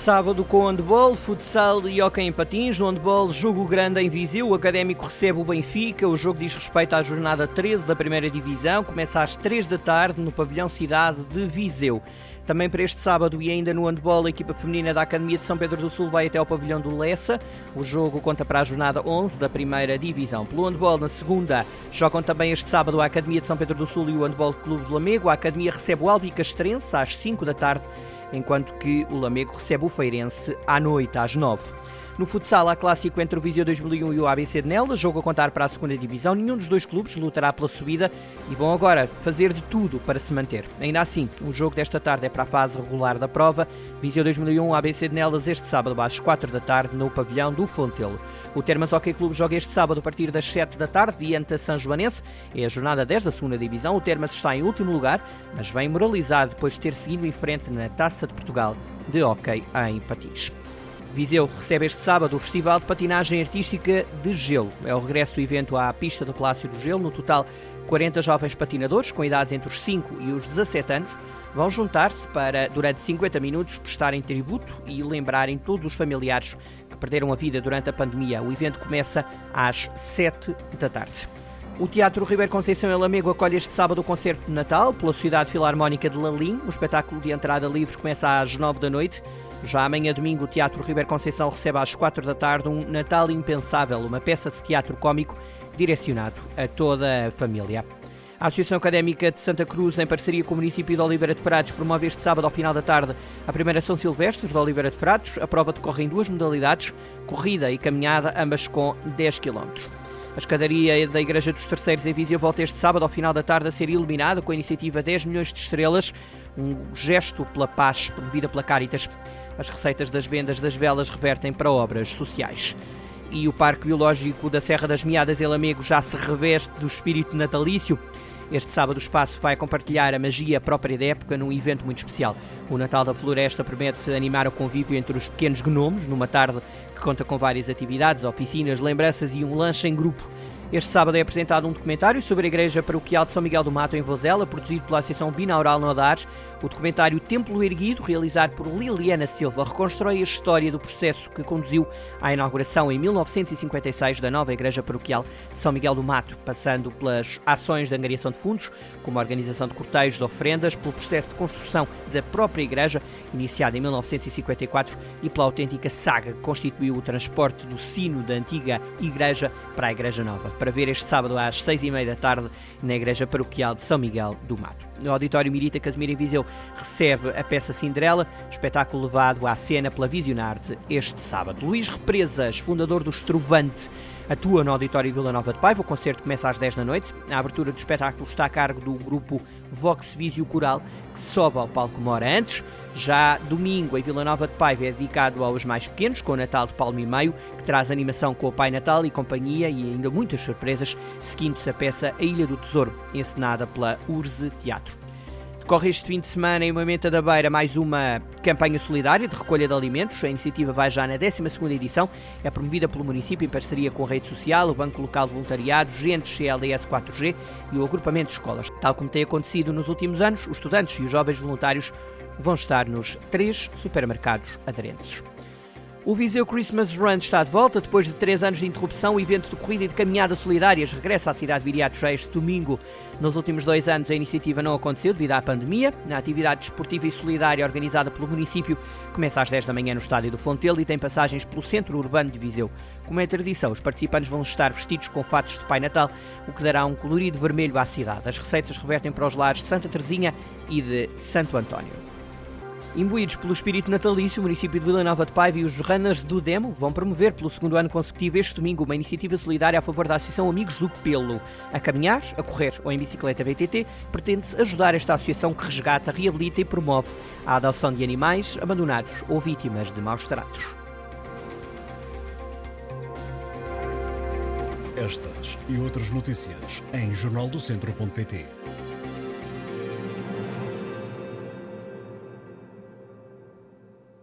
Sábado com handball, futsal e hockey em patins. No handball, jogo grande em Viseu. O Académico recebe o Benfica. O jogo diz respeito à jornada 13 da primeira divisão. Começa às 3 da tarde no pavilhão Cidade de Viseu. Também para este sábado e ainda no handball, a equipa feminina da Academia de São Pedro do Sul vai até ao pavilhão do Lessa. O jogo conta para a jornada 11 da primeira divisão. Pelo handball, na segunda, jogam também este sábado a Academia de São Pedro do Sul e o Handball Clube de Lamego. A Academia recebe o Albi Castrense às 5 da tarde enquanto que o Lamego recebe o Feirense à noite, às 9. No futsal, há clássico entre o Viseu 2001 e o ABC de Nelas, jogo a contar para a segunda divisão. Nenhum dos dois clubes lutará pela subida e vão agora fazer de tudo para se manter. Ainda assim, o jogo desta tarde é para a fase regular da prova. Viseu 2001, ABC de Nelas, este sábado às 4 da tarde no pavilhão do Fontelo. O Termas Hockey Clube joga este sábado a partir das 7 da tarde diante da São Joanense. É a jornada 10 da segunda divisão. O Termas está em último lugar, mas vem moralizado depois de ter seguido em frente na Taça de Portugal de Hockey em Patins. Viseu recebe este sábado o Festival de Patinagem Artística de Gelo. É o regresso do evento à pista do Palácio do Gelo. No total, 40 jovens patinadores com idades entre os 5 e os 17 anos vão juntar-se para, durante 50 minutos, prestarem tributo e lembrarem todos os familiares que perderam a vida durante a pandemia. O evento começa às 7 da tarde. O Teatro Ribeiro Conceição em Lamego acolhe este sábado o concerto de Natal pela Sociedade Filarmónica de Lalim. O espetáculo de entrada livre começa às 9 da noite. Já amanhã domingo, o Teatro Ribeiro Conceição recebe às quatro da tarde um Natal Impensável, uma peça de teatro cômico direcionado a toda a família. A Associação Académica de Santa Cruz, em parceria com o município de Oliveira de Frades, promove este sábado ao final da tarde a primeira São Silvestre de Oliveira de Frades. A prova decorre em duas modalidades, corrida e caminhada, ambas com 10 km. A escadaria da Igreja dos Terceiros em Viseu volta este sábado ao final da tarde a ser iluminada com a iniciativa 10 milhões de estrelas, um gesto pela paz promovida pela Caritas. As receitas das vendas das velas revertem para obras sociais. E o Parque Biológico da Serra das Meadas em Lamego já se reveste do espírito natalício. Este sábado o espaço vai compartilhar a magia própria da época num evento muito especial. O Natal da Floresta promete animar o convívio entre os pequenos gnomos numa tarde que conta com várias atividades, oficinas, lembranças e um lanche em grupo. Este sábado é apresentado um documentário sobre a Igreja Paroquial de São Miguel do Mato, em Vozela, produzido pela Associação Binaural Nodares. O documentário Templo Erguido, realizado por Liliana Silva, reconstrói a história do processo que conduziu à inauguração em 1956 da nova Igreja Paroquial de São Miguel do Mato, passando pelas ações de angariação de fundos, como a organização de cortejos de ofrendas, pelo processo de construção da própria Igreja, iniciado em 1954, e pela autêntica saga que constituiu o transporte do sino da antiga Igreja para a Igreja Nova para ver este sábado às seis e meia da tarde na Igreja Paroquial de São Miguel do Mato. No Auditório Mirita Casimiro em Viseu recebe a peça Cinderela, espetáculo levado à cena pela Visionarte este sábado. Luís Represas, fundador do Estrovante, atua no Auditório Vila Nova de Paiva. O concerto começa às 10 da noite. A abertura do espetáculo está a cargo do grupo Vox Visio Coral, que sobe ao palco uma hora antes. Já domingo, em Vila Nova de Paiva é dedicado aos mais pequenos, com o Natal de Palmo e Meio, que traz animação com o Pai Natal e companhia e ainda muitas surpresas, seguindo-se a peça A Ilha do Tesouro, encenada pela Urze Teatro. Decorre este fim de semana em Moimenta da Beira mais uma campanha solidária de recolha de alimentos. A iniciativa vai já na 12ª edição. É promovida pelo município em parceria com a Rede Social, o Banco Local de Voluntariado, Gentes CLDS 4G e o Agrupamento de Escolas. Tal como tem acontecido nos últimos anos, os estudantes e os jovens voluntários vão estar nos três supermercados aderentes. O Viseu Christmas Run está de volta. Depois de três anos de interrupção, o evento de corrida e de caminhada solidárias regressa à cidade de Viriatos este domingo. Nos últimos dois anos, a iniciativa não aconteceu devido à pandemia. A atividade desportiva e solidária organizada pelo município começa às 10 da manhã no estádio do Fontelo e tem passagens pelo centro urbano de Viseu. Como é tradição, os participantes vão estar vestidos com fatos de Pai Natal, o que dará um colorido vermelho à cidade. As receitas revertem para os lares de Santa Teresinha e de Santo António. Imbuídos pelo espírito natalício, o município de Vila Nova de Paiva e os runners do Demo vão promover pelo segundo ano consecutivo este domingo uma iniciativa solidária a favor da Associação Amigos do Pelo. A caminhar, a correr ou em bicicleta BTT, pretende-se ajudar esta associação que resgata, reabilita e promove a adoção de animais abandonados ou vítimas de maus tratos. Estas e outras notícias em jornaldocentro.pt